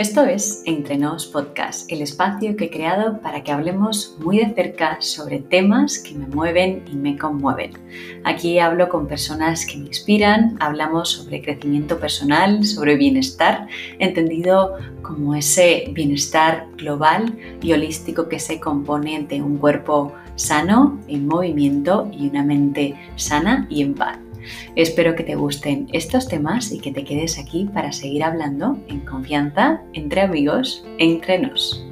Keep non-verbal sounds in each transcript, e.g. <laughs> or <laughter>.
Esto es Entre Nos Podcast, el espacio que he creado para que hablemos muy de cerca sobre temas que me mueven y me conmueven. Aquí hablo con personas que me inspiran, hablamos sobre crecimiento personal, sobre bienestar, entendido como ese bienestar global y holístico que se compone de un cuerpo sano, en movimiento y una mente sana y en paz. Espero que te gusten estos temas y que te quedes aquí para seguir hablando en confianza, entre amigos, entre nos.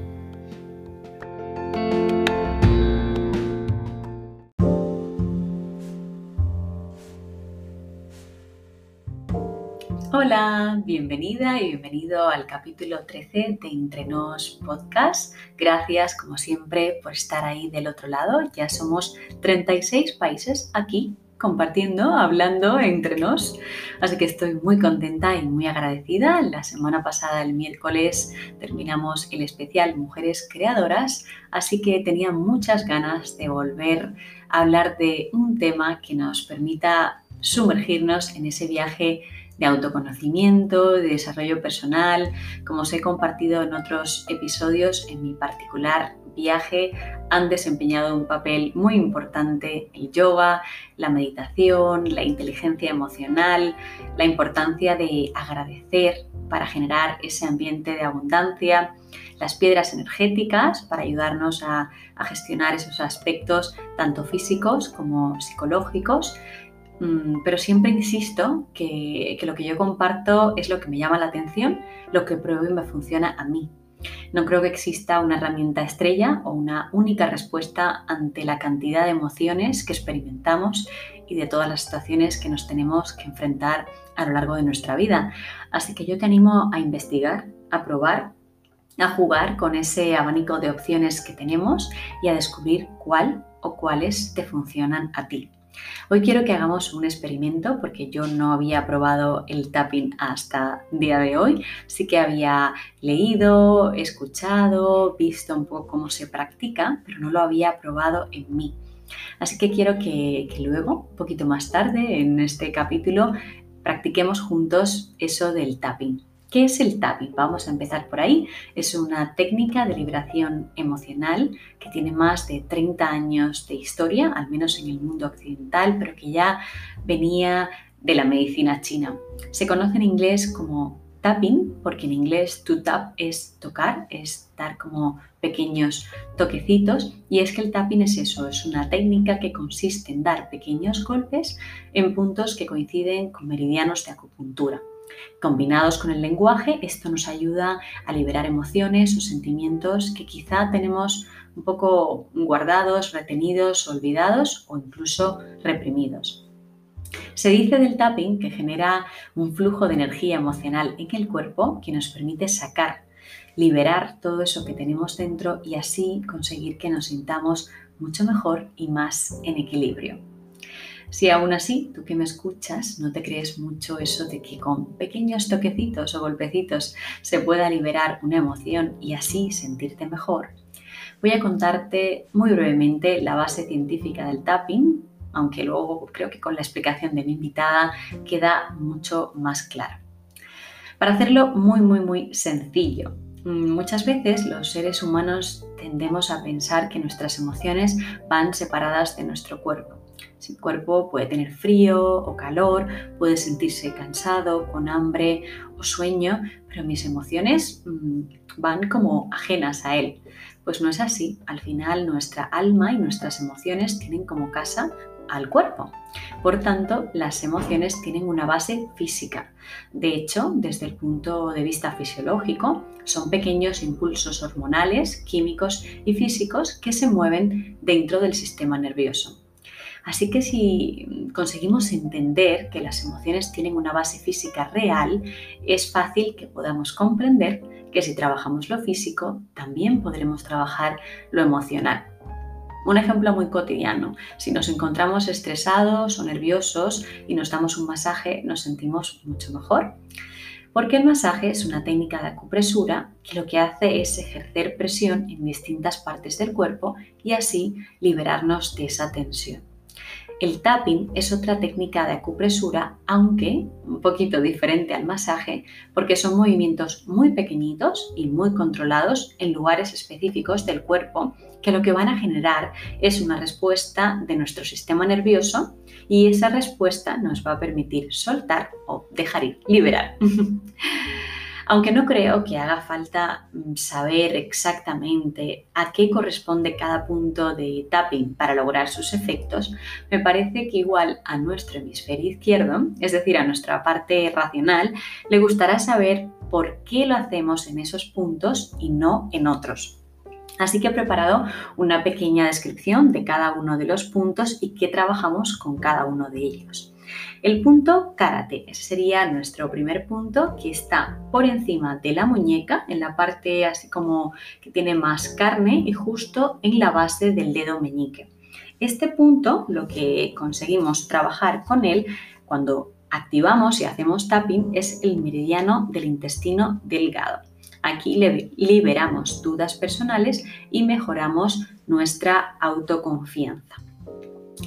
Hola, bienvenida y bienvenido al capítulo 13 de Entre Nos Podcast. Gracias, como siempre, por estar ahí del otro lado. Ya somos 36 países aquí compartiendo, hablando entre nos. Así que estoy muy contenta y muy agradecida. La semana pasada, el miércoles, terminamos el especial Mujeres Creadoras, así que tenía muchas ganas de volver a hablar de un tema que nos permita sumergirnos en ese viaje de autoconocimiento, de desarrollo personal, como os he compartido en otros episodios, en mi particular viaje han desempeñado un papel muy importante el yoga, la meditación, la inteligencia emocional, la importancia de agradecer para generar ese ambiente de abundancia, las piedras energéticas para ayudarnos a, gestionar esos aspectos tanto físicos como psicológicos pero siempre insisto que, que, lo que yo comparto es lo que me llama la atención, lo que pruebo y me funciona a mí. No creo que exista una herramienta estrella o una única respuesta ante la cantidad de emociones que experimentamos y de todas las situaciones que nos tenemos que enfrentar a lo largo de nuestra vida. Así que yo te animo a investigar, a probar, a jugar con ese abanico de opciones que tenemos y a descubrir cuál o cuáles te funcionan a ti. Hoy quiero que hagamos un experimento porque yo no había probado el tapping hasta día de hoy. Sí que había leído, escuchado, visto un poco cómo se practica, pero no lo había probado en mí. Así que quiero que, que luego, un poquito más tarde, en este capítulo, practiquemos juntos eso del tapping. ¿Qué es el tapping? Vamos a empezar por ahí. Es una técnica de liberación emocional que tiene más de 30 años de historia, al menos en el mundo occidental, pero que ya venía de la medicina china. Se conoce en inglés como tapping, porque en inglés to tap es tocar, es dar como pequeños toquecitos, y es que el tapping es eso, es una técnica que consiste en dar pequeños golpes en puntos que coinciden con meridianos de acupuntura. Combinados con el lenguaje, esto nos ayuda a liberar emociones o sentimientos que quizá tenemos un poco guardados, retenidos, olvidados o incluso reprimidos. Se dice del tapping que genera un flujo de energía emocional en el cuerpo que nos permite sacar, liberar todo eso que tenemos dentro y así conseguir que nos sintamos mucho mejor y más en equilibrio. Si aún así, tú que me escuchas, no te crees mucho eso de que con pequeños toquecitos o golpecitos se pueda liberar una emoción y así sentirte mejor, voy a contarte muy brevemente la base científica del tapping, aunque luego creo que con la explicación de mi invitada queda mucho más claro. Para hacerlo muy, muy, muy sencillo, muchas veces los seres humanos tendemos a pensar que nuestras emociones van separadas de nuestro cuerpo el cuerpo puede tener frío o calor, puede sentirse cansado, con hambre o sueño, pero mis emociones mm, van como ajenas a él. Pues no es así. Al final nuestra alma y nuestras emociones tienen como casa al cuerpo. Por tanto, las emociones tienen una base física. De hecho, desde el punto de vista fisiológico, son pequeños impulsos hormonales, químicos y físicos que se mueven dentro del sistema nervioso. Así que si conseguimos entender que las emociones tienen una base física real, es fácil que podamos comprender que si trabajamos lo físico, también podremos trabajar lo emocional. Un ejemplo muy cotidiano, si nos encontramos estresados o nerviosos y nos damos un masaje, nos sentimos mucho mejor. Porque el masaje es una técnica de acupresura que lo que hace es ejercer presión en distintas partes del cuerpo y así liberarnos de esa tensión. El tapping es otra técnica de acupresura, aunque un poquito diferente al masaje, porque son movimientos muy pequeñitos y muy controlados en lugares específicos del cuerpo que lo que van a generar es una respuesta de nuestro sistema nervioso y esa respuesta nos va a permitir soltar o dejar ir, liberar. <laughs> Aunque no creo que haga falta mm, saber exactamente a qué corresponde cada punto de tapping para lograr sus efectos, me parece que igual a nuestro hemisferio izquierdo, es decir, a nuestra parte racional, le gustará saber por qué lo hacemos en esos puntos y no en otros. Así que he preparado una pequeña descripción de cada uno de los puntos y qué trabajamos con cada uno de ellos. El punto karate, ese sería nuestro primer punto que está por encima de la muñeca, en la parte así como que tiene más carne y justo en la base del dedo meñique. Este punto, lo que conseguimos trabajar con él cuando activamos y hacemos tapping es el meridiano del intestino delgado. Aquí liberamos dudas personales y mejoramos nuestra autoconfianza.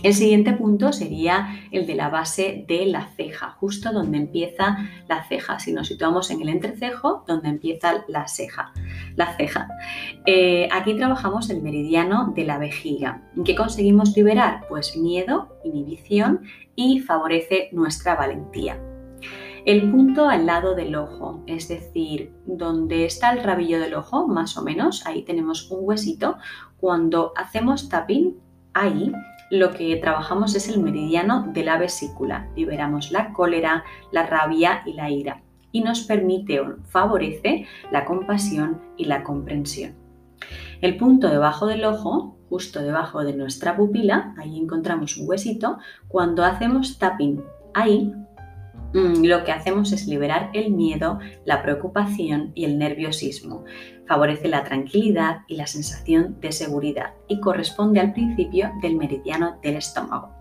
El siguiente punto sería el de la base de la ceja, justo donde empieza la ceja. Si nos situamos en el entrecejo, donde empieza la ceja. La ceja. Eh, aquí trabajamos el meridiano de la vejiga. ¿Qué conseguimos liberar? Pues miedo, inhibición y favorece nuestra valentía. El punto al lado del ojo, es decir, donde está el rabillo del ojo, más o menos, ahí tenemos un huesito. Cuando hacemos tapping, ahí lo que trabajamos es el meridiano de la vesícula. Liberamos la cólera, la rabia y la ira y nos permite o favorece la compasión y la comprensión. El punto debajo del ojo, justo debajo de nuestra pupila, ahí encontramos un huesito, cuando hacemos tapping ahí, Mm, lo que hacemos es liberar el miedo, la preocupación y el nerviosismo. Favorece la tranquilidad y la sensación de seguridad y corresponde al principio del meridiano del estómago.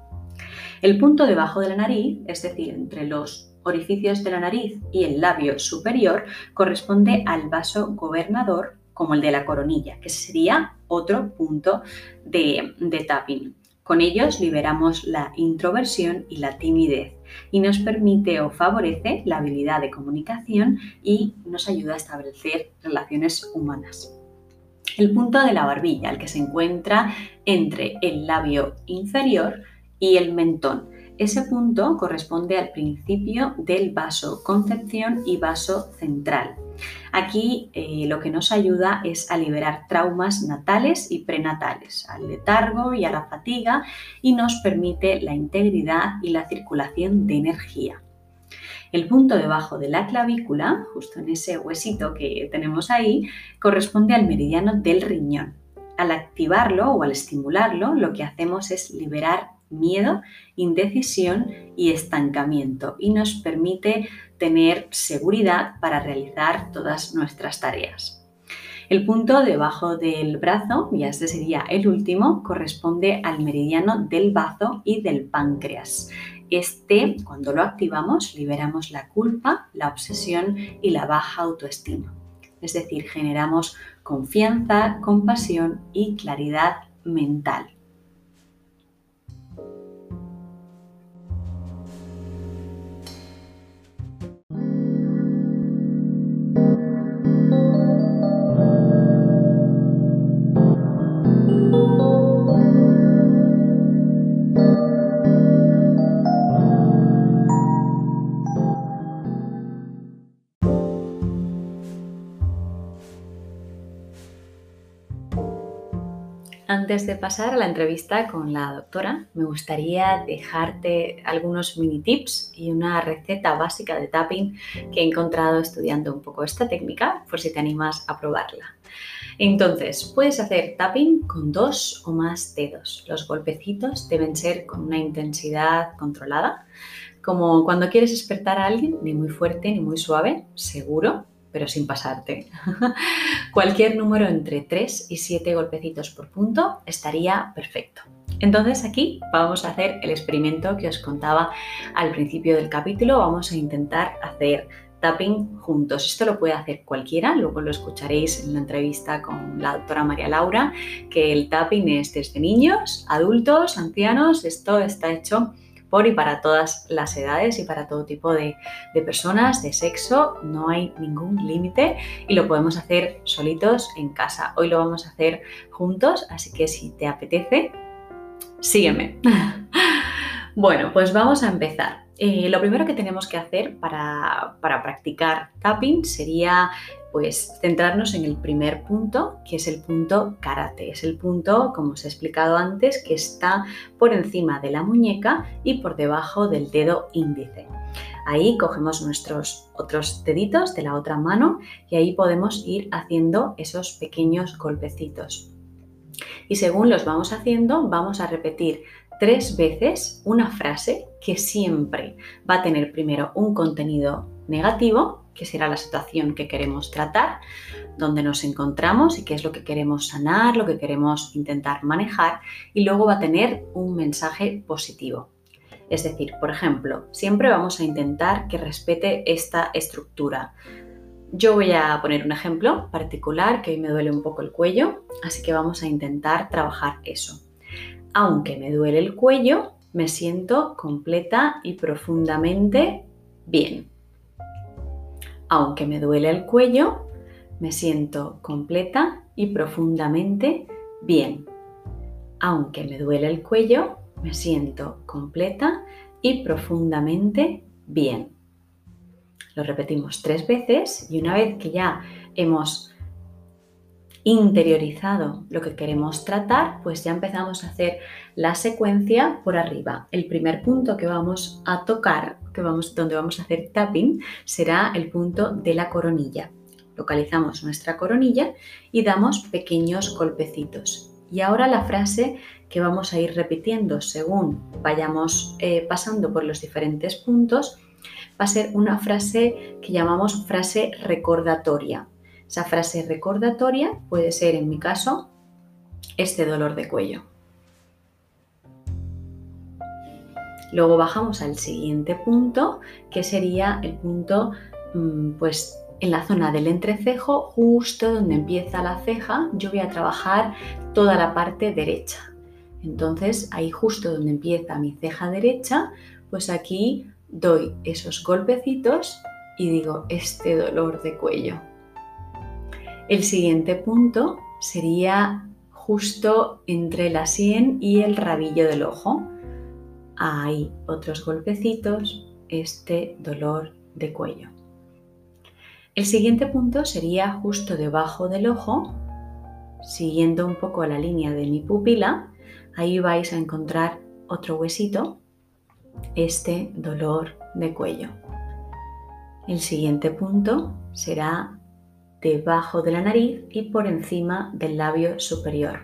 El punto debajo de la nariz, es decir, entre los orificios de la nariz y el labio superior, corresponde al vaso gobernador como el de la coronilla, que sería otro punto de, tapping. Con ellos liberamos la introversión y la timidez y nos permite o favorece la habilidad de comunicación y nos ayuda a establecer relaciones humanas. El punto de la barbilla, el que se encuentra entre el labio inferior y el mentón. Ese punto corresponde al principio del vaso concepción y vaso central. Aquí eh, lo que nos ayuda es a liberar traumas natales y prenatales, al letargo y a la fatiga y nos permite la integridad y la circulación de energía. El punto debajo de la clavícula, justo en ese huesito que tenemos ahí, corresponde al meridiano del riñón. Al activarlo o al estimularlo, lo que hacemos es liberar miedo, indecisión y estancamiento y nos permite tener seguridad para realizar todas nuestras tareas. El punto debajo del brazo, y este sería el último, corresponde al meridiano del bazo y del páncreas. Este, cuando lo activamos, liberamos la culpa, la obsesión y la baja autoestima. Es decir, generamos confianza, compasión y claridad mental. Antes de pasar a la entrevista con la doctora, me gustaría dejarte algunos mini tips y una receta básica de tapping que he encontrado estudiando un poco esta técnica, por si te animas a probarla. Entonces, puedes hacer tapping con dos o más dedos. Los golpecitos deben ser con una intensidad controlada, como cuando quieres despertar a alguien, ni muy fuerte ni muy suave, seguro, pero sin pasarte. <laughs> Cualquier número entre 3 y 7 golpecitos por punto estaría perfecto. Entonces aquí vamos a hacer el experimento que os contaba al principio del capítulo. Vamos a intentar hacer tapping juntos. Esto lo puede hacer cualquiera, luego lo escucharéis en la entrevista con la doctora María Laura, que el tapping es desde niños, adultos, ancianos, esto está hecho y para todas las edades y para todo tipo de, de personas, de sexo, no hay ningún límite y lo podemos hacer solitos en casa. Hoy lo vamos a hacer juntos, así que si te apetece, sígueme. <laughs> bueno, pues vamos a empezar. Eh, lo primero que tenemos que hacer para, practicar tapping sería pues centrarnos en el primer punto, que es el punto karate. Es el punto, como os he explicado antes, que está por encima de la muñeca y por debajo del dedo índice. Ahí cogemos nuestros otros deditos de la otra mano y ahí podemos ir haciendo esos pequeños golpecitos. Y según los vamos haciendo, vamos a repetir tres veces una frase que siempre va a tener primero un contenido negativo, que será la situación que queremos tratar, donde nos encontramos y qué es lo que queremos sanar, lo que queremos intentar manejar, y luego va a tener un mensaje positivo. Es decir, por ejemplo, siempre vamos a intentar que respete esta estructura. Yo voy a poner un ejemplo particular que hoy me duele un poco el cuello, así que vamos a intentar trabajar eso. Aunque me duele el cuello, me siento completa y profundamente bien. Aunque me duele el cuello, me siento completa y profundamente bien. Aunque me duele el cuello, me siento completa y profundamente bien. Lo repetimos tres veces y una vez que ya hemos interiorizado lo que queremos tratar, pues ya empezamos a hacer la secuencia por arriba. El primer punto que vamos a tocar, que vamos, donde vamos a hacer tapping, será el punto de la coronilla. Localizamos nuestra coronilla y damos pequeños golpecitos. Y ahora la frase que vamos a ir repitiendo según vayamos eh, pasando por los diferentes puntos va a ser una frase que llamamos frase recordatoria. Esa frase recordatoria puede ser, en mi caso, este dolor de cuello. Luego bajamos al siguiente punto, que sería el punto, mm, pues en la zona del entrecejo, justo donde empieza la ceja, yo voy a trabajar toda la parte derecha. Entonces, ahí justo donde empieza mi ceja derecha, pues aquí doy esos golpecitos y digo este dolor de cuello. El siguiente punto sería justo entre la sien y el rabillo del ojo. Hay otros golpecitos, este dolor de cuello. El siguiente punto sería justo debajo del ojo, siguiendo un poco la línea de mi pupila. Ahí vais a encontrar otro huesito, este dolor de cuello. El siguiente punto será debajo de la nariz y por encima del labio superior.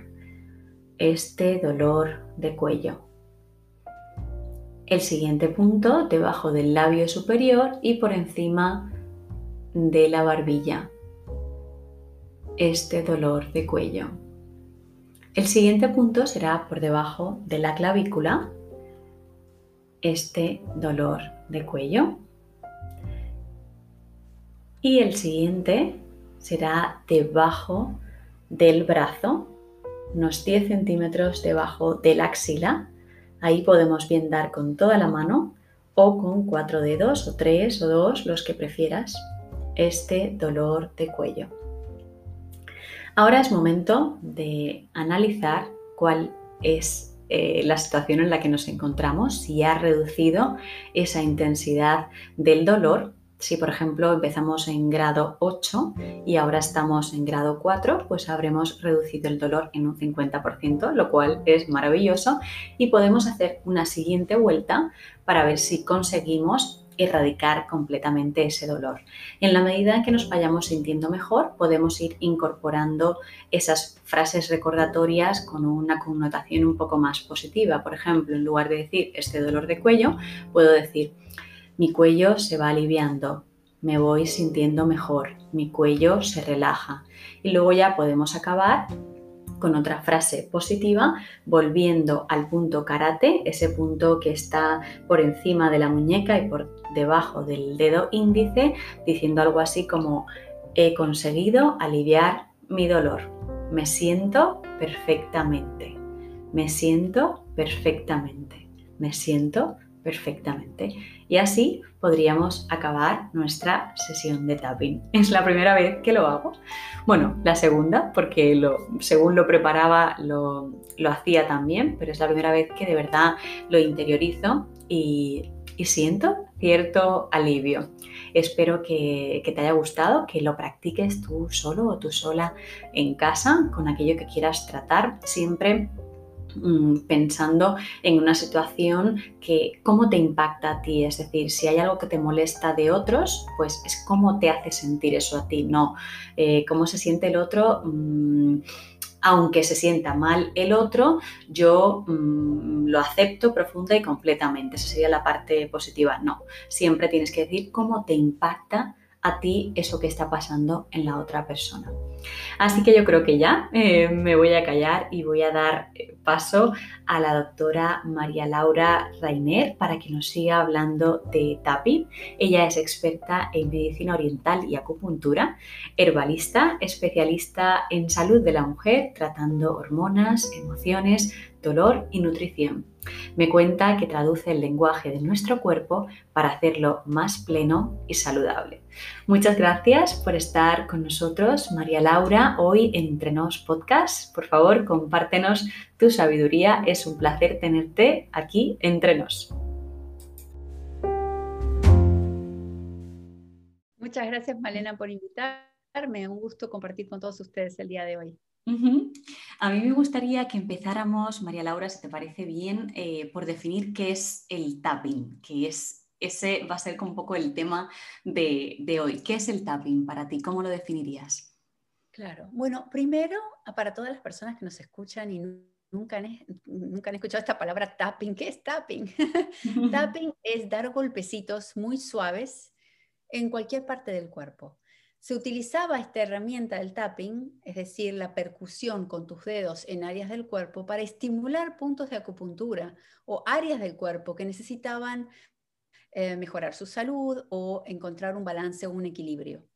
Este dolor de cuello. El siguiente punto debajo del labio superior y por encima de la barbilla. Este dolor de cuello. El siguiente punto será por debajo de la clavícula. Este dolor de cuello. Y el siguiente será debajo del brazo, unos 10 centímetros debajo de la axila. Ahí podemos bien dar con toda la mano o con cuatro dedos o tres o dos, los que prefieras, este dolor de cuello. Ahora es momento de analizar cuál es eh, la situación en la que nos encontramos, si ha reducido esa intensidad del dolor si, por ejemplo, empezamos en grado 8 y ahora estamos en grado 4, pues habremos reducido el dolor en un 50%, lo cual es maravilloso y podemos hacer una siguiente vuelta para ver si conseguimos erradicar completamente ese dolor. En la medida en que nos vayamos sintiendo mejor, podemos ir incorporando esas frases recordatorias con una connotación un poco más positiva. Por ejemplo, en lugar de decir este dolor de cuello, puedo decir mi cuello se va aliviando, me voy sintiendo mejor, mi cuello se relaja. Y luego ya podemos acabar con otra frase positiva, volviendo al punto karate, ese punto que está por encima de la muñeca y por debajo del dedo índice, diciendo algo así como he conseguido aliviar mi dolor. Me siento perfectamente. Me siento perfectamente. Me siento perfectamente. Y así podríamos acabar nuestra sesión de tapping. <laughs> Es la primera vez que lo hago. Bueno, la segunda, porque lo, según lo preparaba lo, hacía también, pero es la primera vez que de verdad lo interiorizo y, siento cierto alivio. Espero que, te haya gustado, que lo practiques tú solo o tú sola en casa con aquello que quieras tratar. Siempre Mm, pensando en una situación que cómo te impacta a ti, es decir, si hay algo que te molesta de otros, pues es cómo te hace sentir eso a ti, no eh, cómo se siente el otro. Mm, aunque se sienta mal el otro, yo mm, lo acepto profunda y completamente. Esa sería la parte positiva. No, siempre tienes que decir cómo te impacta a ti eso que está pasando en la otra persona. Así que yo creo que ya eh, me voy a callar y voy a dar eh, paso a la doctora María Laura Rainer para que nos siga hablando de tapping. Ella es experta en medicina oriental y acupuntura, herbalista, especialista en salud de la mujer, tratando hormonas, emociones, dolor y nutrición. Me cuenta que traduce el lenguaje de nuestro cuerpo para hacerlo más pleno y saludable. Muchas gracias por estar con nosotros, María Laura, hoy en Entrenos Podcast. Por favor, compártenos tu sabiduría. Es un placer tenerte aquí entre nos. Muchas gracias, Malena, por invitarme. Un gusto compartir con todos ustedes el día de hoy. A mí me gustaría que empezáramos, María Laura, si te parece bien, eh, por definir qué es el tapping, que es ese va a ser un poco el tema de, de, hoy. ¿Qué es el tapping para ti? ¿Cómo lo definirías? Claro. Bueno, primero, para todas las personas que nos escuchan y nunca han, nunca han escuchado esta palabra tapping, ¿qué es tapping? <laughs> tapping es dar golpecitos muy suaves en cualquier parte del cuerpo. Se utilizaba esta herramienta del tapping, es decir, la percusión con tus dedos en áreas del cuerpo, para estimular puntos de acupuntura o áreas del cuerpo que necesitaban eh, mejorar su salud o encontrar un balance o un equilibrio.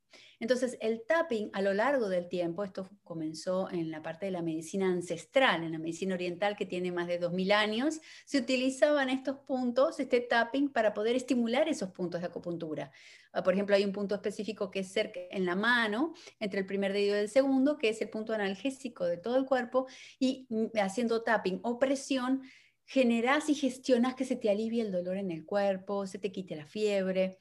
Entonces, el tapping a lo largo del tiempo, esto comenzó en la parte de la medicina ancestral, en la medicina oriental que tiene más de 2000 años, se utilizaban estos puntos, este tapping, para poder estimular esos puntos de acupuntura. Ah, por ejemplo, hay un punto específico que es cerca en la mano, entre el primer dedo y el segundo, que es el punto analgésico de todo el cuerpo, y mm, haciendo tapping o presión, generas y gestionas que se te alivie el dolor en el cuerpo, se te quite la fiebre.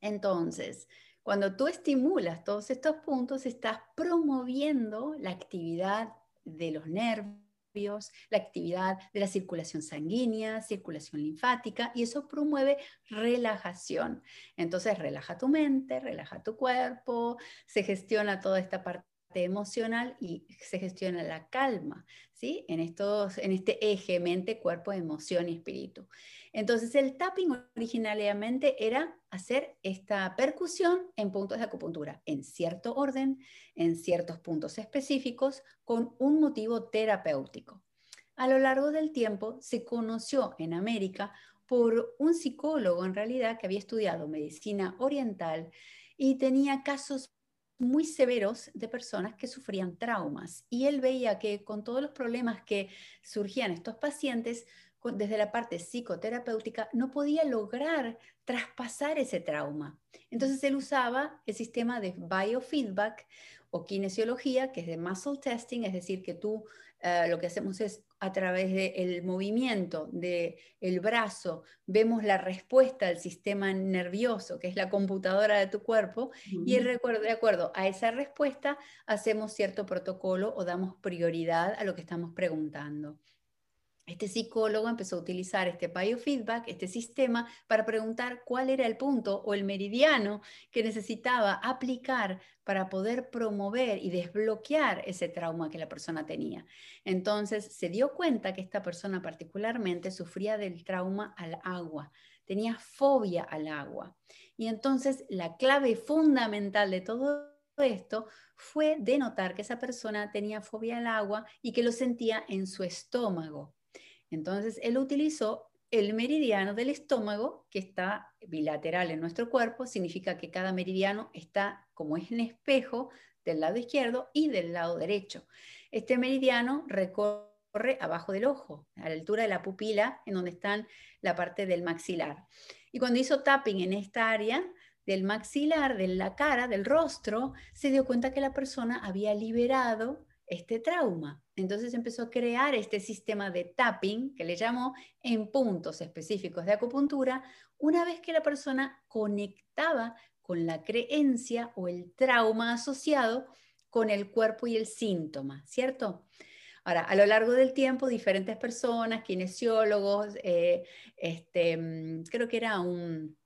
Entonces, cuando tú estimulas todos estos puntos, estás promoviendo la actividad de los nervios, la actividad de la circulación sanguínea, circulación linfática, y eso promueve relajación. Entonces, relaja tu mente, relaja tu cuerpo, se gestiona toda esta parte emocional y se gestiona la calma, ¿sí? En, estos, en este eje mente, cuerpo, emoción y espíritu. Entonces el tapping originalmente era hacer esta percusión en puntos de acupuntura, en cierto orden, en ciertos puntos específicos, con un motivo terapéutico. A lo largo del tiempo se conoció en América por un psicólogo en realidad que había estudiado medicina oriental y tenía casos muy severos de personas que sufrían traumas. Y él veía que con todos los problemas que surgían estos pacientes, desde la parte psicoterapéutica, no podía lograr traspasar ese trauma. Entonces él usaba el sistema de biofeedback o kinesiología, que es de muscle testing, es decir, que tú eh, lo que hacemos es a través del movimiento del el brazo, vemos la respuesta del sistema nervioso, que es la computadora de tu cuerpo, y de acuerdo a esa respuesta hacemos cierto protocolo o damos prioridad a lo que estamos preguntando. Este psicólogo empezó a utilizar este biofeedback, este sistema, para preguntar cuál era el punto o el meridiano que necesitaba aplicar para poder promover y desbloquear ese trauma que la persona tenía. Entonces se dio cuenta que esta persona particularmente sufría del trauma al agua, tenía fobia al agua. Y entonces la clave fundamental de todo esto fue de notar que esa persona tenía fobia al agua y que lo sentía en su estómago. Entonces, él utilizó el meridiano del estómago, que está bilateral en nuestro cuerpo, significa que cada meridiano está como es en espejo del lado izquierdo y del lado derecho. Este meridiano recorre abajo del ojo, a la altura de la pupila, en donde está la parte del maxilar. Y cuando hizo tapping en esta área, del maxilar, de la cara, del rostro, se dio cuenta que la persona había liberado este trauma. Entonces empezó a crear este sistema de tapping, que le llamó en puntos específicos de acupuntura, una vez que la persona conectaba con la creencia o el trauma asociado con el cuerpo y el síntoma, ¿cierto? Ahora, a lo largo del tiempo, diferentes personas, kinesiólogos, eh, este, mm, creo que era un,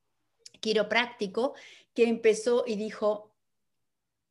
quiropráctico que empezó y dijo,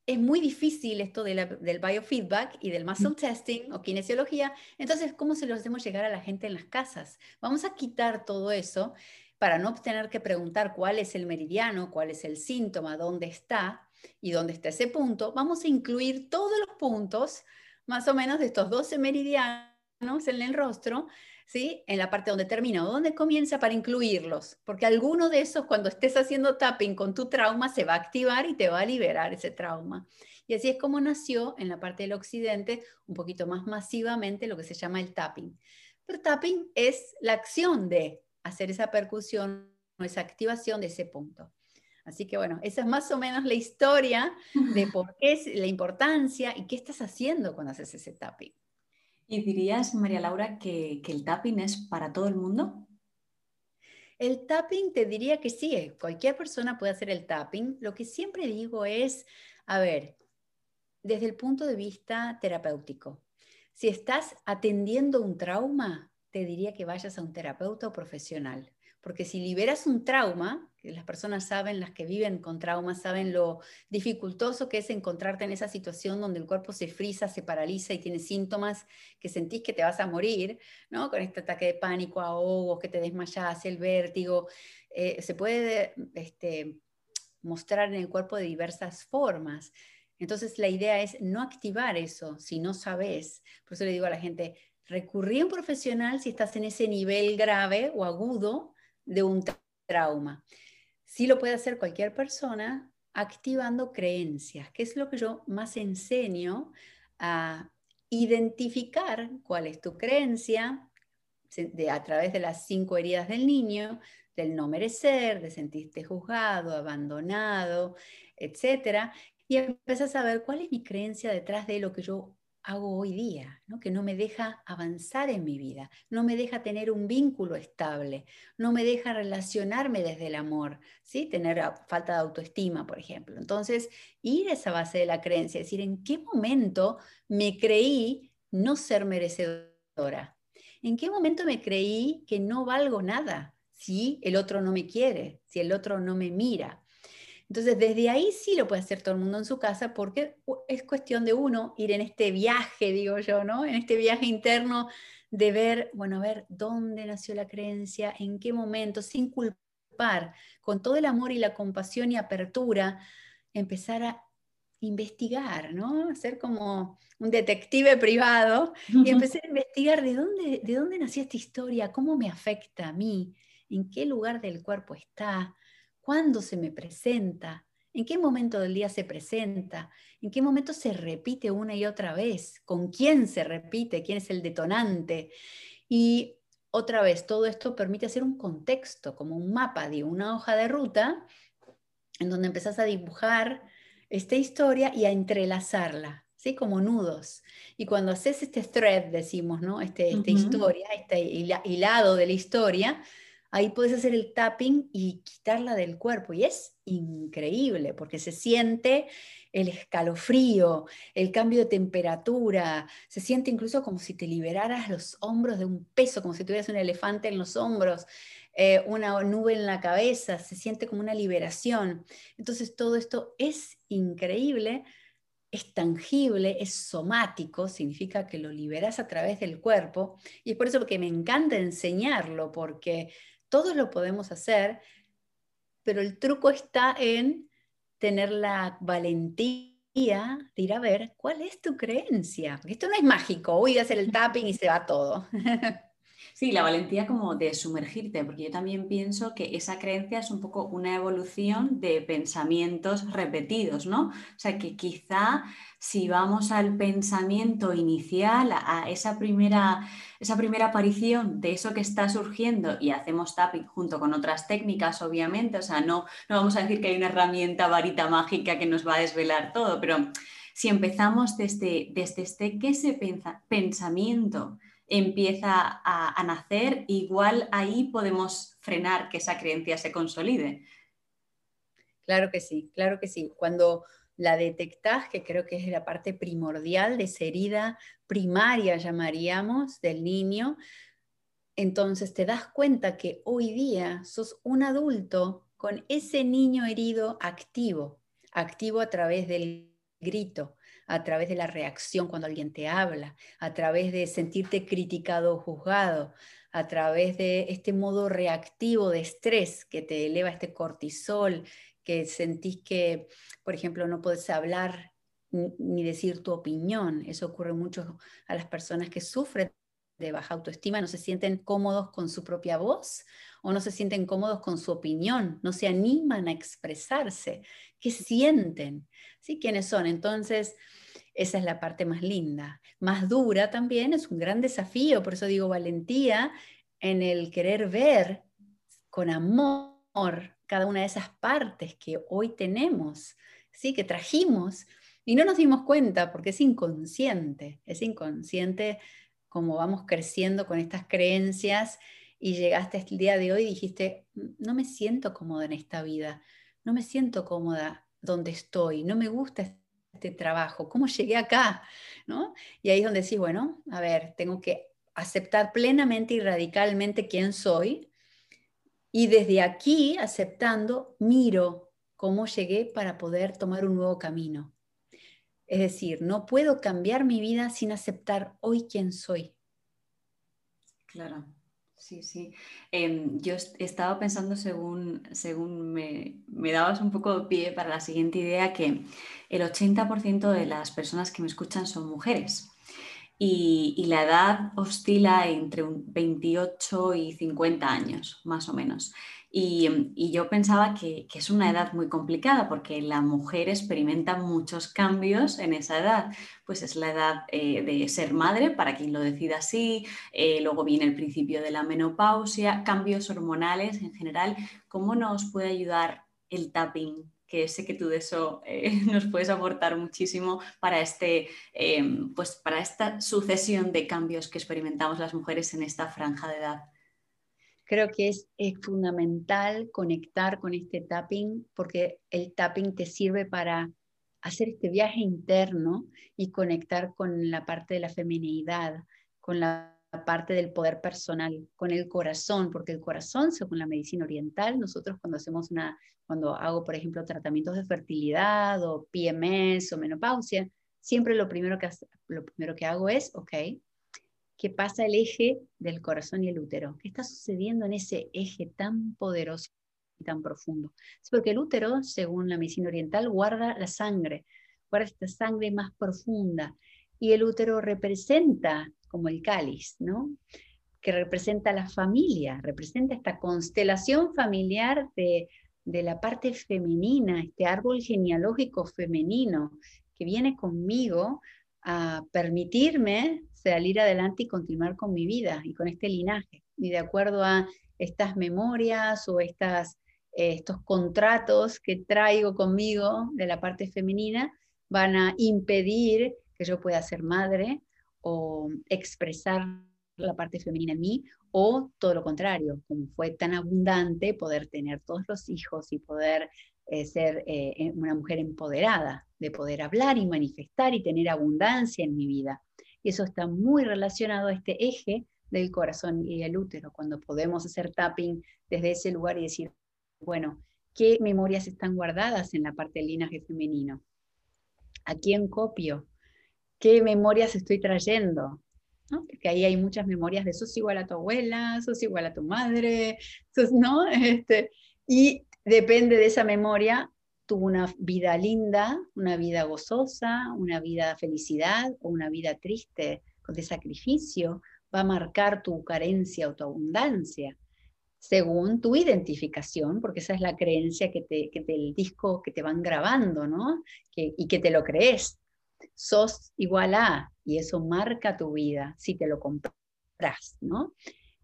es muy difícil esto del biofeedback y del muscle testing o kinesiología, entonces, ¿cómo se lo hacemos llegar a la gente en las casas? Vamos a quitar todo eso para no tener que preguntar cuál es el meridiano, cuál es el síntoma, dónde está y dónde está ese punto. Vamos a incluir todos los puntos, más o menos de estos 12 meridianos en el rostro, ¿sí? En la parte donde termina o donde comienza para incluirlos, porque alguno de esos cuando estés haciendo tapping con tu trauma se va a activar y te va a liberar ese trauma. Y así es como nació en la parte del occidente un poquito más masivamente lo que se llama el tapping. Pero tapping es la acción de hacer esa percusión o esa activación de ese punto. Así que bueno, esa es más o menos la historia de <laughs> por qué es la importancia y qué estás haciendo cuando haces ese tapping. ¿Y dirías, María Laura, que, el tapping es para todo el mundo? El tapping te diría que sí, eh, cualquier persona puede hacer el tapping. Lo que siempre digo es, a ver, desde el punto de vista terapéutico, si estás atendiendo un trauma, te diría que vayas a un terapeuta profesional. Porque si liberas un trauma, las personas saben, las que viven con traumas, saben lo dificultoso que es encontrarte en esa situación donde el cuerpo se frisa, se paraliza y tienes síntomas que sentís que te vas a morir, ¿no? Con este ataque de pánico, ahogos, que te desmayas, el vértigo. Eh, se puede este, mostrar en el cuerpo de diversas formas. Entonces la idea es no activar eso si no sabes. Por eso le digo a la gente, recurrí a un profesional si estás en ese nivel grave o agudo de un trauma. Sí lo puede hacer cualquier persona activando creencias, que es lo que yo más enseño a identificar cuál es tu creencia de, a través de las cinco heridas del niño, del no merecer, de sentirte juzgado, abandonado, etc. Y empiezas a ver cuál es mi creencia detrás de lo que yo hago hoy día, ¿no? que no me deja avanzar en mi vida, no me deja tener un vínculo estable, no me deja relacionarme desde el amor, ¿sí? tener falta de autoestima, por ejemplo. Entonces, ir a esa base de la creencia, decir, ¿en qué momento me creí no ser merecedora? ¿En qué momento me creí que no valgo nada si el otro no me quiere, si el otro no me mira? Entonces, desde ahí sí lo puede hacer todo el mundo en su casa porque es cuestión de uno ir en este viaje, digo yo, ¿no? En este viaje interno de ver, bueno, a ver dónde nació la creencia, en qué momento, sin culpar, con todo el amor y la compasión y apertura, empezar a investigar, ¿no? Ser como un detective privado y <laughs> empezar a investigar de dónde, de dónde nació esta historia, cómo me afecta a mí, en qué lugar del cuerpo está, ¿Cuándo se me presenta? ¿En qué momento del día se presenta? ¿En qué momento se repite una y otra vez? ¿Con quién se repite? ¿Quién es el detonante? Y otra vez, todo esto permite hacer un contexto, como un mapa de una hoja de ruta, en donde empezás a dibujar esta historia y a entrelazarla, ¿sí? Como nudos. Y cuando haces este thread, decimos, ¿no? Este, esta historia, este hilado de la historia, ahí puedes hacer el tapping y quitarla del cuerpo. Y es increíble porque se siente el escalofrío, el cambio de temperatura, se siente incluso como si te liberaras los hombros de un peso, como si tuvieras un elefante en los hombros, eh, una nube en la cabeza, se siente como una liberación. Entonces todo esto es increíble. Es tangible, es somático, significa que lo liberas a través del cuerpo y es por eso que me encanta enseñarlo, porque todos lo podemos hacer, pero el truco está en tener la valentía de ir a ver cuál es tu creencia. Esto no es mágico, hoy voy a hacer el tapping y se va todo. <laughs> Sí, la valentía como de sumergirte, porque yo también pienso que esa creencia es un poco una evolución de pensamientos repetidos, ¿no? O sea, que quizá si vamos al pensamiento inicial, a esa primera, esa primera aparición de eso que está surgiendo y hacemos tapping junto con otras técnicas, obviamente, o sea, no, no vamos a decir que hay una herramienta varita mágica que nos va a desvelar todo, pero si empezamos desde, desde este ese pensamiento empieza a, nacer, igual ahí podemos frenar que esa creencia se consolide. Claro que sí, claro que sí. Cuando la detectas, que creo que es la parte primordial de esa herida primaria, llamaríamos, del niño, entonces te das cuenta que hoy día sos un adulto con ese niño herido activo, activo a través del grito, a través de la reacción cuando alguien te habla, a través de sentirte criticado o juzgado, a través de este modo reactivo de estrés que te eleva este cortisol, que sentís que, por ejemplo, no puedes hablar ni decir tu opinión. Eso ocurre mucho a las personas que sufren de baja autoestima, no se sienten cómodos con su propia voz o no se sienten cómodos con su opinión, no se animan a expresarse. ¿Qué sienten? ¿Sí? ¿Quiénes son? Entonces, esa es la parte más linda. Más dura también, es un gran desafío, por eso digo valentía en el querer ver con amor cada una de esas partes que hoy tenemos, ¿sí? que trajimos y no nos dimos cuenta porque es inconsciente, es inconsciente como vamos creciendo con estas creencias y llegaste hasta el día de hoy y dijiste, no me siento cómoda en esta vida, no me siento cómoda donde estoy, no me gusta este trabajo? ¿Cómo llegué acá? ¿No? Y ahí es donde decís, bueno, a ver, tengo que aceptar plenamente y radicalmente quién soy. Y desde aquí, aceptando, miro cómo llegué para poder tomar un nuevo camino. Es decir, no puedo cambiar mi vida sin aceptar hoy quién soy. Claro. Sí, sí. Em, yo estaba pensando según, según me, dabas un poco de pie para la siguiente idea, que el 80% de las personas que me escuchan son mujeres. Y, y, la edad oscila entre 28 y 50 años, más o menos. Y, yo pensaba que, es una edad muy complicada porque la mujer experimenta muchos cambios en esa edad. Pues es la edad eh, de ser madre, para quien lo decida así, eh, luego viene el principio de la menopausia, cambios hormonales en general. ¿Cómo nos puede ayudar el tapping? Que sé que tú de eso eh, <laughs> nos puedes aportar muchísimo para, este, pues para esta sucesión de cambios que experimentamos las mujeres en esta franja de edad creo que es, fundamental conectar con este tapping porque el tapping te sirve para hacer este viaje interno y conectar con la parte de la feminidad, con la parte del poder personal, con el corazón, porque el corazón, según la medicina oriental, nosotros cuando hacemos una, cuando hago, por ejemplo, tratamientos de fertilidad o PMS o menopausia, siempre lo primero que, lo primero que hago es, ok, que pasa el eje del corazón y el útero. ¿Qué está sucediendo en ese eje tan poderoso y tan profundo? Es porque el útero, según la medicina oriental, guarda la sangre, guarda esta sangre más profunda. Y el útero representa como el cáliz, ¿no? Que representa la familia, representa esta constelación familiar de, de la parte femenina, este árbol genealógico femenino que viene conmigo a permitirme salir adelante y continuar con mi vida y con este linaje. Y de acuerdo a estas memorias o estas, eh, estos contratos que traigo conmigo de la parte femenina, van a impedir que yo pueda ser madre o expresar la parte femenina en mí, o todo lo contrario, como fue tan abundante poder tener todos los hijos y poder eh, ser eh, una mujer empoderada, de poder hablar y manifestar y tener abundancia en mi vida. Y eso está muy relacionado a este eje del corazón y el útero, cuando podemos hacer tapping desde ese lugar y decir, bueno, ¿qué memorias están guardadas en la parte del linaje femenino? ¿A quién copio? ¿Qué memorias estoy trayendo? Porque ahí hay muchas memorias de sos igual a tu abuela, sos igual a tu madre, sos, ¿no? <laughs> Este, y depende de esa memoria, tuvo una vida linda, una vida gozosa, una vida felicidad o una vida triste, de sacrificio, va a marcar tu carencia o tu abundancia según tu identificación, porque esa es la creencia que te, que del disco que te van grabando, ¿no? y que te lo crees. Sos igual a, y eso marca tu vida si te lo compras, ¿no?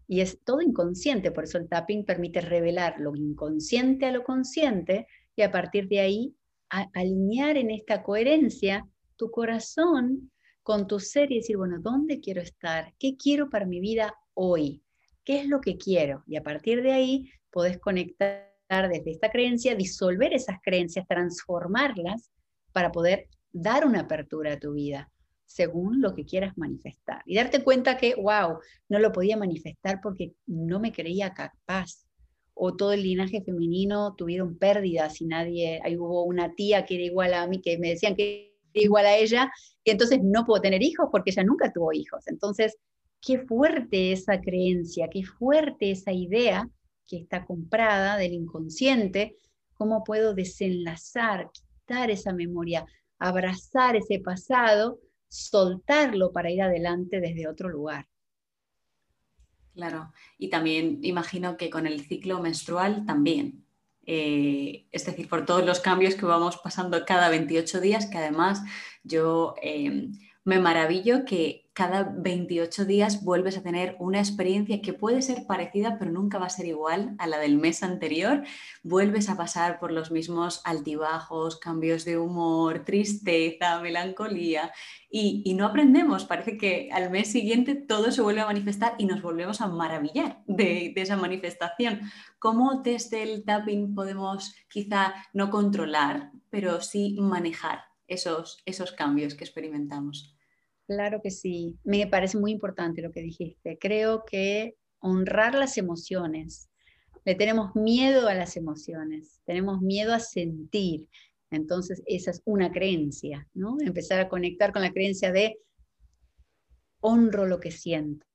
Y es todo inconsciente, por eso el tapping permite revelar lo inconsciente a lo consciente y a partir de ahí alinear en esta coherencia tu corazón con tu ser y decir, bueno, ¿dónde quiero estar? ¿Qué quiero para mi vida hoy? ¿Qué es lo que quiero? Y a partir de ahí podés conectar desde esta creencia, disolver esas creencias, transformarlas para poder dar una apertura a tu vida según lo que quieras manifestar. Y darte cuenta que, wow, no lo podía manifestar porque no me creía capaz. O todo el linaje femenino tuvieron pérdidas y nadie, ahí hubo una tía que era igual a mí, que me decían que era igual a ella, y entonces no puedo tener hijos porque ella nunca tuvo hijos. Entonces, qué fuerte esa creencia, qué fuerte esa idea que está comprada del inconsciente, cómo puedo desenlazar, quitar esa memoria, abrazar ese pasado soltarlo para ir adelante desde otro lugar. Claro, y también imagino que con el ciclo menstrual también. Eh, es decir, por todos los cambios que vamos pasando cada 28 días, que además yo eh, me maravillo que cada 28 días vuelves a tener una experiencia que puede ser parecida, pero nunca va a ser igual a la del mes anterior. Vuelves a pasar por los mismos altibajos, cambios de humor, tristeza, melancolía, y, no aprendemos. Parece que al mes siguiente todo se vuelve a manifestar y nos volvemos a maravillar de, de esa manifestación. ¿Cómo desde el tapping podemos quizá no controlar, pero sí manejar esos, esos cambios que experimentamos? Claro que sí, me parece muy importante lo que dijiste. Creo que honrar las emociones, le tenemos miedo a las emociones, tenemos miedo a sentir. Entonces, esa es una creencia, ¿no? Empezar a conectar con la creencia de honro lo que siento,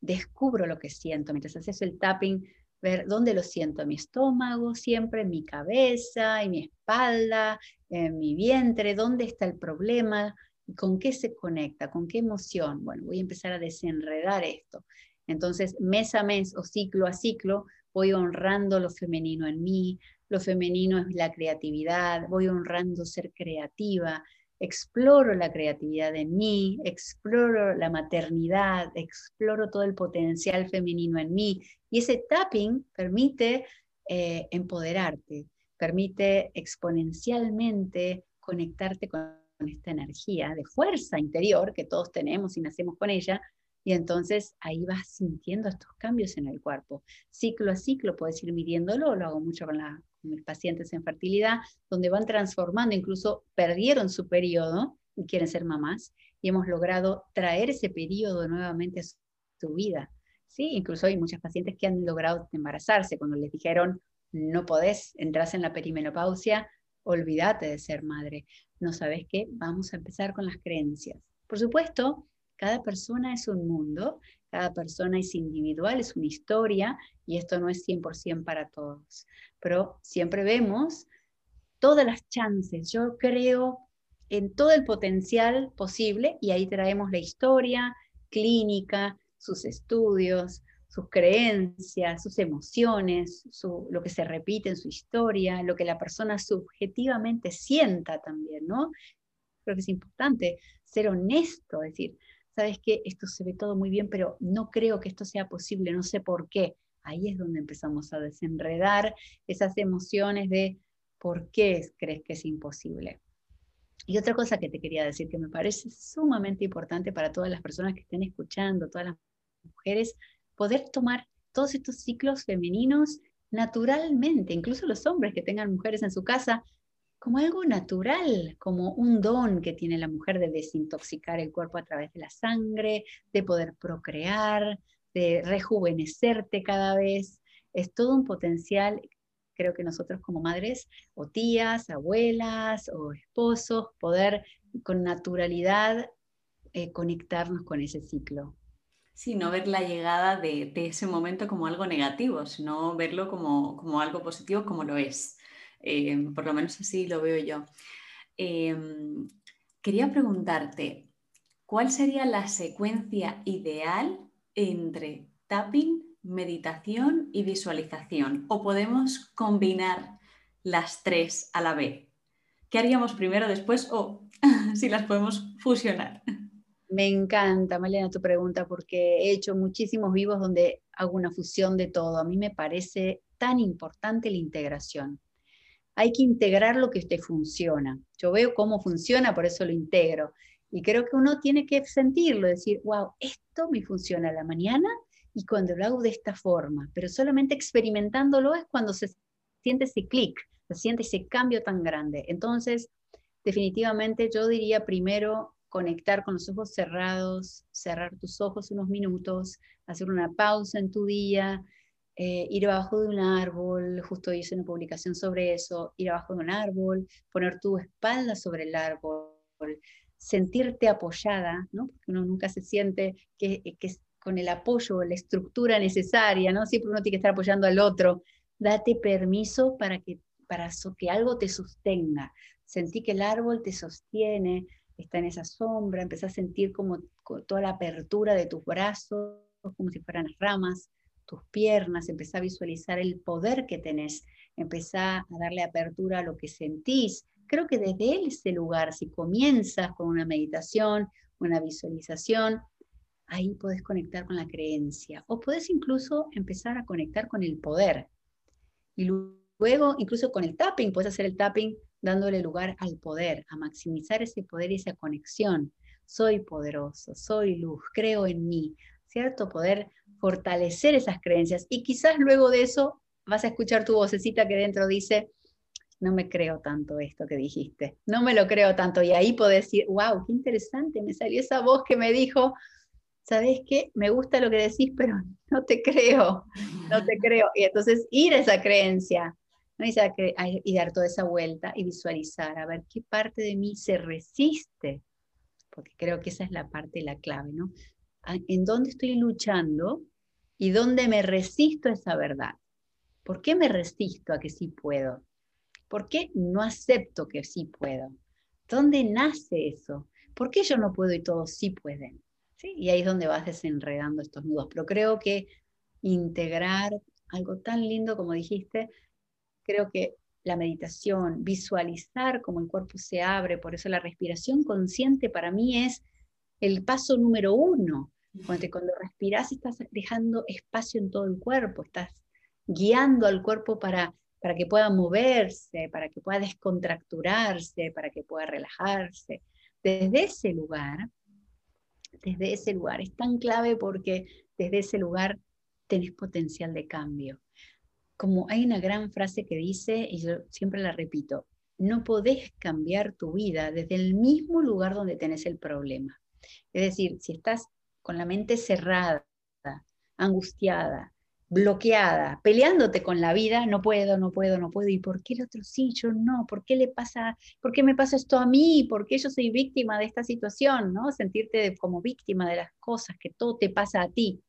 descubro lo que siento. Mientras haces el tapping, ver dónde lo siento, en mi estómago, siempre en mi cabeza, en mi espalda, en mi vientre, dónde está el problema, ¿Con qué se conecta? ¿Con qué emoción? Bueno, voy a empezar a desenredar esto. Entonces, mes a mes o ciclo a ciclo, voy honrando lo femenino en mí. Lo femenino es la creatividad, voy honrando ser creativa, exploro la creatividad en mí, exploro la maternidad, exploro todo el potencial femenino en mí. Y ese tapping permite eh, empoderarte, permite exponencialmente conectarte con esta energía de fuerza interior que todos tenemos y nacemos con ella, y entonces ahí vas sintiendo estos cambios en el cuerpo. Ciclo a ciclo puedes ir midiéndolo, lo hago mucho con, mis pacientes en fertilidad, donde van transformando, incluso perdieron su periodo y quieren ser mamás, y hemos logrado traer ese periodo nuevamente a su, vida. Sí, incluso hay muchas pacientes que han logrado embarazarse cuando les dijeron, no podés, entras en la perimenopausia, olvídate de ser madre. No sabes qué, vamos a empezar con las creencias. Por supuesto, cada persona es un mundo, cada persona es individual, es una historia y esto no es 100% para todos. Pero siempre vemos todas las chances. Yo creo en todo el potencial posible y ahí traemos la historia clínica, sus estudios, sus creencias, sus emociones, lo que se repite en su historia, lo que la persona subjetivamente sienta también, ¿no? Creo que es importante ser honesto, decir, sabes que esto se ve todo muy bien, pero no creo que esto sea posible, no sé por qué. Ahí es donde empezamos a desenredar esas emociones de por qué crees que es imposible. Y otra cosa que te quería decir que me parece sumamente importante para todas las personas que estén escuchando, todas las mujeres, poder tomar todos estos ciclos femeninos naturalmente, incluso los hombres que tengan mujeres en su casa, como algo natural, como un don que tiene la mujer de desintoxicar el cuerpo a través de la sangre, de poder procrear, de rejuvenecerte cada vez. Es todo un potencial, creo que nosotros como madres o tías, abuelas o esposos, poder con naturalidad eh, conectarnos con ese ciclo. Sí, no ver la llegada de, ese momento como algo negativo, sino verlo como, algo positivo como lo es. eh, por lo menos así lo veo yo. Em, quería preguntarte, ¿cuál sería la secuencia ideal entre tapping, meditación y visualización? ¿O podemos combinar las tres a la vez? ¿Qué haríamos primero, después o <laughs> si las podemos fusionar? Me encanta, Malena, tu pregunta, porque he hecho muchísimos vivos donde hago una fusión de todo. A mí me parece tan importante la integración. Hay que integrar lo que te funciona. Yo veo cómo funciona, por eso lo integro. Y creo que uno tiene que sentirlo, decir, wow, esto me funciona a la mañana y cuando lo hago de esta forma. Pero solamente experimentándolo es cuando se siente ese clic, se siente ese cambio tan grande. Entonces, definitivamente yo diría primero conectar con los ojos cerrados, cerrar tus ojos unos minutos, hacer una pausa en tu día, eh, ir abajo de un árbol, justo hice una publicación sobre eso, ir abajo de un árbol, poner tu espalda sobre el árbol, sentirte apoyada, ¿no? porque uno nunca se siente que, que con el apoyo, la estructura necesaria, ¿no? siempre uno tiene que estar apoyando al otro. Date permiso para que, para que algo te sostenga. Sentí que el árbol te sostiene, está en esa sombra, empezás a sentir como toda la apertura de tus brazos, como si fueran ramas, tus piernas, empezá a visualizar el poder que tenés, empezá a darle apertura a lo que sentís. Creo que desde ese lugar, si comienzas con una meditación, una visualización, ahí podés conectar con la creencia o podés incluso empezar a conectar con el poder. Y luego, incluso con el tapping, puedes hacer el tapping dándole lugar al poder, a maximizar ese poder y esa conexión. Soy poderoso, soy luz, creo en mí, ¿cierto? Poder fortalecer esas creencias y quizás luego de eso vas a escuchar tu vocecita que dentro dice, no me creo tanto esto que dijiste, no me lo creo tanto y ahí podés decir, wow, qué interesante, me salió esa voz que me dijo, ¿sabes qué? Me gusta lo que decís, pero <laughs> no te creo, no te creo. Y entonces ir a esa creencia, y, dar toda esa vuelta y visualizar, a ver qué parte de mí se resiste, porque creo que esa es la parte, la clave, ¿no? En dónde estoy luchando y dónde me resisto a esa verdad. ¿Por qué me resisto a que sí puedo? ¿Por qué no acepto que sí puedo? ¿Dónde nace eso? ¿Por qué yo no puedo y todos sí pueden? ¿Sí? Y ahí es donde vas desenredando estos nudos. Pero creo que integrar algo tan lindo como dijiste, creo que la meditación, visualizar cómo el cuerpo se abre, por eso la respiración consciente para mí es el paso número uno. Cuando, cuando respiras estás dejando espacio en todo el cuerpo, estás guiando al cuerpo para, para que pueda moverse, para que pueda descontracturarse, para que pueda relajarse. Desde ese lugar, desde ese lugar, es tan clave porque desde ese lugar tenés potencial de cambio como hay una gran frase que dice, y yo siempre la repito, no podés cambiar tu vida desde el mismo lugar donde tenés el problema. Es decir, si estás con la mente cerrada, angustiada, bloqueada, peleándote con la vida, no puedo, no puedo, no puedo, ¿y por qué el otro sí, yo no? ¿Por qué le pasa, por qué me pasa esto a mí? ¿Por qué yo soy víctima de esta situación? ¿no? Sentirte como víctima de las cosas, que todo te pasa a ti.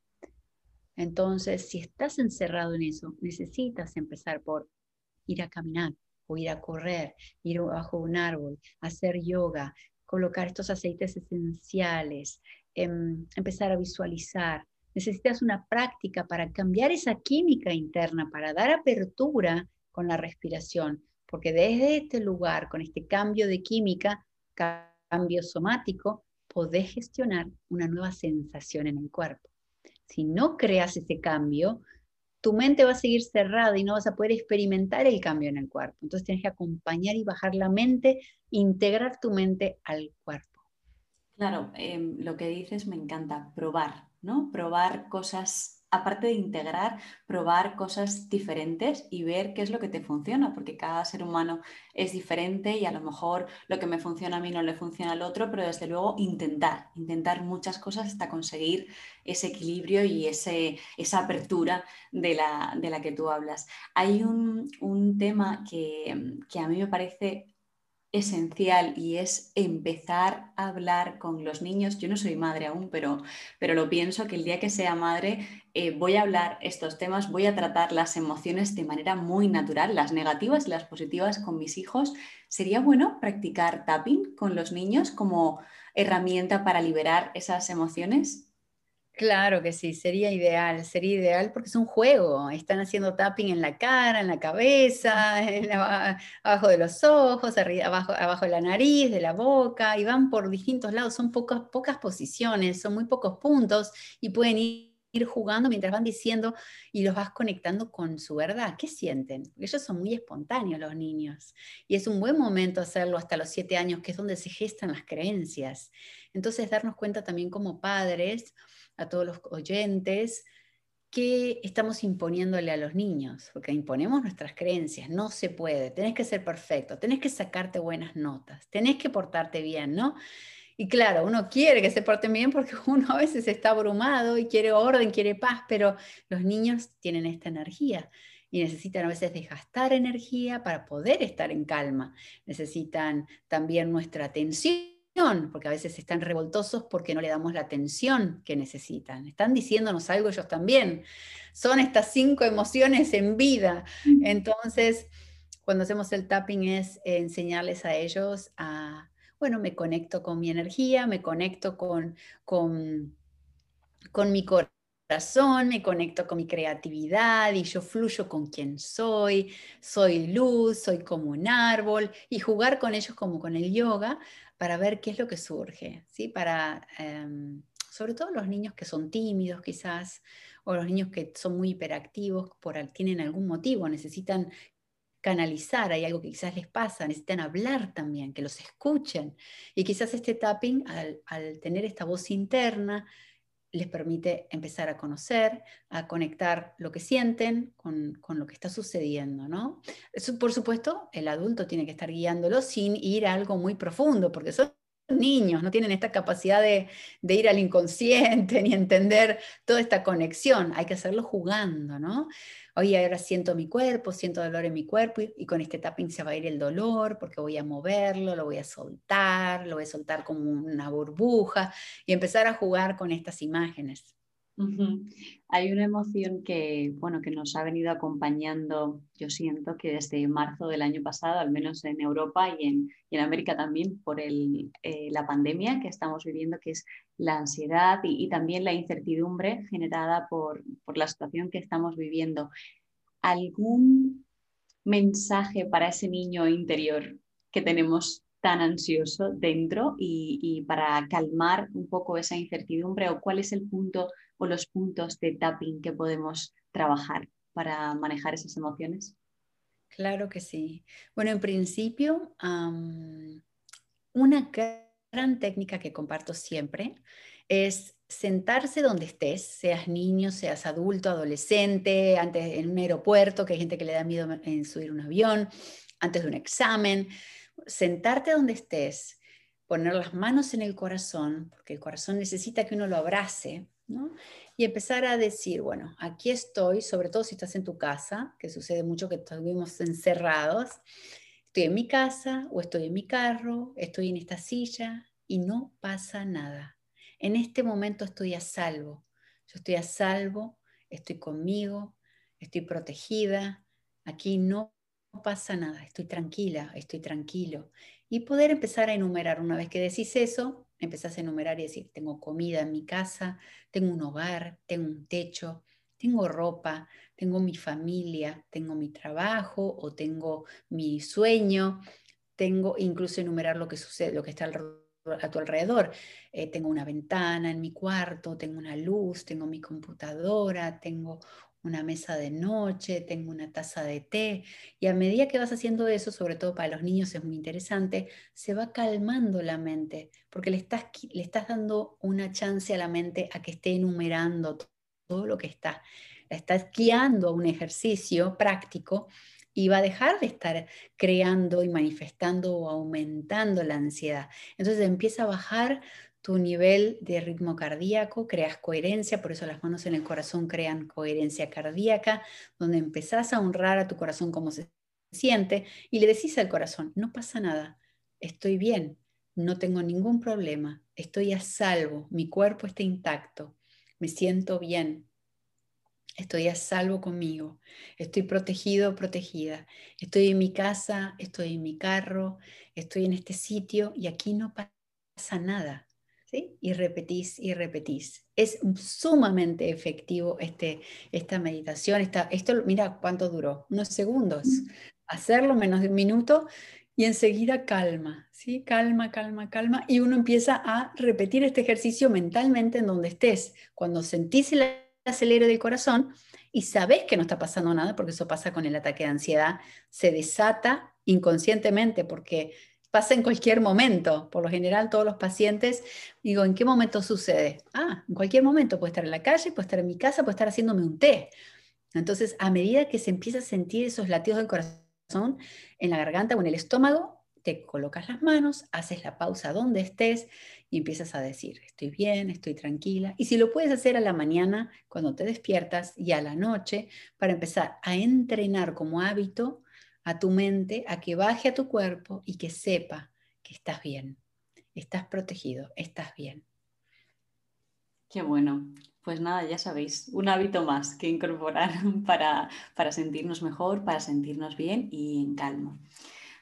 Entonces, si estás encerrado en eso, necesitas empezar por ir a caminar o ir a correr, ir bajo un árbol, hacer yoga, colocar estos aceites esenciales, em, empezar a visualizar. Necesitas una práctica para cambiar esa química interna, para dar apertura con la respiración, porque desde este lugar, con este cambio de química, cambio somático, podés gestionar una nueva sensación en el cuerpo si no creas ese cambio, tu mente va a seguir cerrada y no vas a poder experimentar el cambio en el cuerpo. Entonces tienes que acompañar y bajar la mente, integrar tu mente al cuerpo. Claro, em, lo que dices me encanta, probar, ¿no? Probar cosas aparte de integrar, probar cosas diferentes y ver qué es lo que te funciona, porque cada ser humano es diferente y a lo mejor lo que me funciona a mí no le funciona al otro, pero desde luego intentar, intentar muchas cosas hasta conseguir ese equilibrio y ese, esa apertura de la, que tú hablas. Hay un, tema que, que a mí me parece esencial y es empezar a hablar con los niños. Yo no soy madre aún, pero, pero lo pienso que el día que sea madre eh, voy a hablar estos temas, voy a tratar las emociones de manera muy natural, las negativas y las positivas con mis hijos. ¿Sería bueno practicar tapping con los niños como herramienta para liberar esas emociones? Claro que sí, sería ideal, sería ideal porque es un juego. Están haciendo tapping en la cara, en la cabeza, <laughs> abajo de los ojos, abajo, abajo de la nariz, de la boca, y van por distintos lados. Son pocas, pocas posiciones, son muy pocos puntos y pueden ir jugando mientras van diciendo y los vas conectando con su verdad. ¿Qué sienten? ellos son muy espontáneos los niños y es un buen momento hacerlo hasta los siete años, que es donde se gestan las creencias. Entonces, darnos cuenta también como padres a todos los oyentes que estamos imponiéndole a los niños, porque imponemos nuestras creencias, no se puede, tenés que ser perfecto, tenés que sacarte buenas notas, tenés que portarte bien, ¿no? Y claro, uno quiere que se porten bien porque <laughs> uno a veces está abrumado y quiere orden, quiere paz, pero los niños tienen esta energía y necesitan a veces desgastar energía para poder estar en calma. Necesitan también nuestra atención porque a veces están revoltosos porque no le damos la atención que necesitan. Están diciéndonos algo ellos también. Son estas cinco emociones en vida. Entonces, cuando hacemos el tapping es enseñarles a ellos a, bueno, me conecto con mi energía, me conecto con, con, con mi corazón, me conecto con mi creatividad y yo fluyo con quien soy, soy luz, soy como un árbol y jugar con ellos como con el yoga para ver qué es lo que surge, ¿sí? Para, em, sobre todo los niños que son tímidos quizás, o los niños que son muy hiperactivos, tienen algún motivo, necesitan canalizar, hay algo que quizás les pasa, necesitan hablar también, que los escuchen. Y quizás este tapping, al tener esta voz interna, les permite empezar a conocer, a conectar lo que sienten con, lo que está sucediendo, ¿no? Eso, por supuesto, el adulto tiene que estar guiándolo sin ir a algo muy profundo, porque son niños, no tienen esta capacidad de, ir al inconsciente <laughs> ni entender toda esta conexión, hay que hacerlo jugando, ¿no? oye, ahora siento mi cuerpo, siento dolor en mi cuerpo y, con este tapping se va a ir el dolor porque voy a moverlo, lo voy a soltar, lo voy a soltar como una burbuja y empezar a jugar con estas imágenes. Hay una emoción que, bueno, que nos ha venido acompañando, yo siento que desde marzo del año pasado, al menos en Europa y en, en América también, por el, eh, la pandemia que estamos viviendo, que es la ansiedad y, y también la incertidumbre generada por, por, la situación que estamos viviendo. ¿Algún mensaje para ese niño interior que tenemos tan ansioso dentro y, y para calmar un poco esa incertidumbre o cuál es el punto o los puntos de tapping que podemos trabajar para manejar esas emociones? Claro que sí. Bueno, en principio, una gran técnica que comparto siempre es sentarse donde estés, seas niño, seas adulto, adolescente, antes en un aeropuerto, que hay gente que le da miedo en subir un avión, antes de un examen, sentarte donde estés, poner las manos en el corazón, porque el corazón necesita que uno lo abrace, y empezar a decir, bueno, aquí estoy, sobre todo si estás en tu casa, que sucede mucho que estuvimos encerrados, estoy en mi casa o estoy en mi carro, estoy en esta silla y no pasa nada. En este momento estoy a salvo. Yo estoy a salvo, estoy conmigo, estoy protegida. Aquí no pasa nada, estoy tranquila, estoy tranquilo. Y poder empezar a enumerar una vez que decís eso, empezás a enumerar y decir, tengo comida en mi casa, tengo un hogar, tengo un techo, tengo ropa, tengo mi familia, tengo mi trabajo o tengo mi sueño, tengo incluso enumerar lo que sucede, lo que está a tu alrededor. Eh, tengo una ventana en mi cuarto, tengo una luz, tengo mi computadora, tengo una mesa de noche, tengo una taza de té. Y a medida que vas haciendo eso, sobre todo para los niños es muy interesante, se va calmando la mente, porque le estás, le estás dando una chance a la mente a que esté enumerando todo lo que está. La estás guiando a un ejercicio práctico y va a dejar de estar creando y manifestando o aumentando la ansiedad. Entonces empieza a bajar tu nivel de ritmo cardíaco, creas coherencia, por eso las manos en el corazón crean coherencia cardíaca, donde empezás a honrar a tu corazón como se siente y le decís al corazón, no pasa nada, estoy bien, no tengo ningún problema, estoy a salvo, mi cuerpo está intacto, me siento bien, estoy a salvo conmigo, estoy protegido protegida, estoy en mi casa, estoy en mi carro, estoy en este sitio y aquí no pasa nada. ¿Sí? Y repetís y repetís. Es sumamente efectivo este, esta meditación. Esta, esto, mira cuánto duró, unos segundos. Hacerlo menos de un minuto y enseguida calma, ¿sí? Calma, calma, calma. Y uno empieza a repetir este ejercicio mentalmente en donde estés. Cuando sentís el acelere del corazón y sabes que no está pasando nada, porque eso pasa con el ataque de ansiedad, se desata inconscientemente porque pasa en cualquier momento. Por lo general, todos los pacientes, digo, ¿en qué momento sucede? Ah, en cualquier momento, puede estar en la calle, puede estar en mi casa, puede estar haciéndome un té. Entonces, a medida que se empieza a sentir esos latidos del corazón, en la garganta o en el estómago, te colocas las manos, haces la pausa donde estés y empiezas a decir, estoy bien, estoy tranquila. Y si lo puedes hacer a la mañana, cuando te despiertas, y a la noche, para empezar a entrenar como hábito a tu mente, a que baje a tu cuerpo y que sepa que estás bien, estás protegido, estás bien. Qué bueno. Pues nada, ya sabéis, un hábito más que incorporar <laughs> para, para sentirnos mejor, para sentirnos bien y en calma.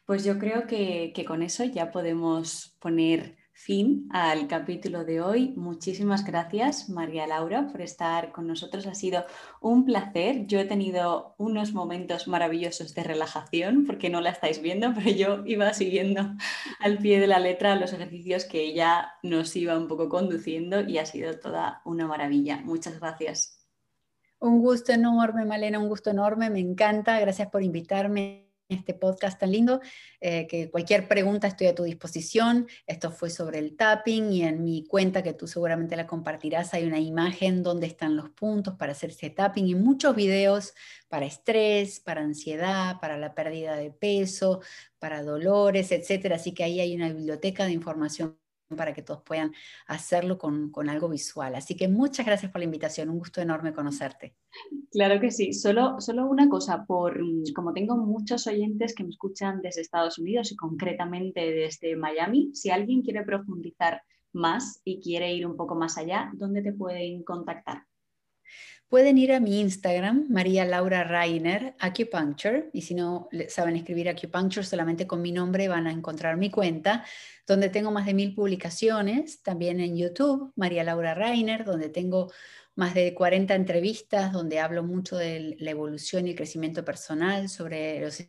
Pues yo creo que, que con eso ya podemos poner fin al capítulo de hoy. Muchísimas gracias, María Laura, por estar con nosotros. Ha sido un placer. Yo he tenido unos momentos maravillosos de relajación, porque no la estáis viendo, pero yo iba siguiendo al pie de la letra los ejercicios que ella nos iba un poco conduciendo y ha sido toda una maravilla. Muchas gracias. Un gusto enorme, Malena, un gusto enorme. Me encanta. Gracias por invitarme este podcast tan lindo, eh, que cualquier pregunta estoy a tu disposición. Esto fue sobre el tapping y en mi cuenta, que tú seguramente la compartirás, hay una imagen donde están los puntos para hacerse tapping y muchos videos para estrés, para ansiedad, para la pérdida de peso, para dolores, etcétera. Así que ahí hay una biblioteca de información para que todos puedan hacerlo con, algo visual. Así que muchas gracias por la invitación, un gusto enorme conocerte. Claro que sí, solo, solo una cosa, por, como tengo muchos oyentes que me escuchan desde Estados Unidos y concretamente desde Miami, si alguien quiere profundizar más y quiere ir un poco más allá, ¿dónde te pueden contactar? Pueden ir a mi Instagram, María Laura Rainer, Acupuncture, y si no saben escribir Acupuncture solamente con mi nombre van a encontrar mi cuenta, donde tengo más de mil publicaciones, también en YouTube, María Laura Rainer, donde tengo más de 40 entrevistas, donde hablo mucho de la evolución y el crecimiento personal, sobre los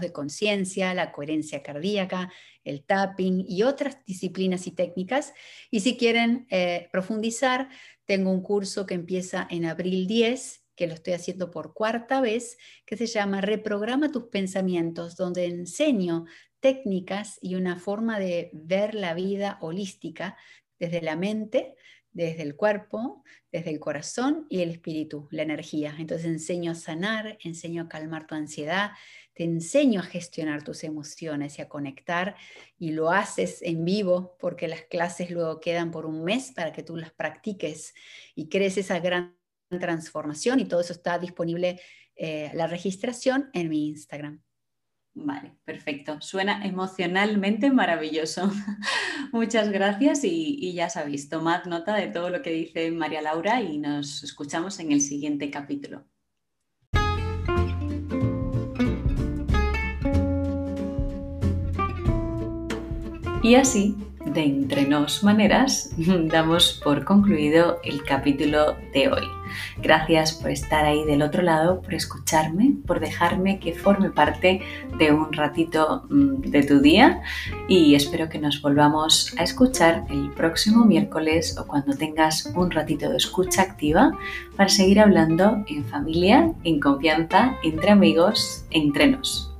de conciencia, la coherencia cardíaca, el tapping y otras disciplinas y técnicas. Y si quieren eh, profundizar, tengo un curso que empieza en abril 10, que lo estoy haciendo por cuarta vez, que se llama Reprograma tus pensamientos, donde enseño técnicas y una forma de ver la vida holística desde la mente, desde el cuerpo, desde el corazón y el espíritu, la energía. Entonces enseño a sanar, enseño a calmar tu ansiedad, te enseño a gestionar tus emociones y a conectar y lo haces en vivo porque las clases luego quedan por un mes para que tú las practiques y crees esa gran transformación y todo eso está disponible, eh, la registración en mi Instagram. Vale, perfecto. Suena emocionalmente maravilloso. <laughs> Muchas gracias y, y, ya sabéis, tomad nota de todo lo que dice María Laura y nos escuchamos en el siguiente capítulo. Y así, de entre nos maneras, <laughs> damos por concluido el capítulo de hoy. Gracias por estar ahí del otro lado, por escucharme, por dejarme que forme parte de un ratito mm, de tu día y espero que nos volvamos a escuchar el próximo miércoles o cuando tengas un ratito de escucha activa para seguir hablando en familia, en confianza, entre amigos, entre nos.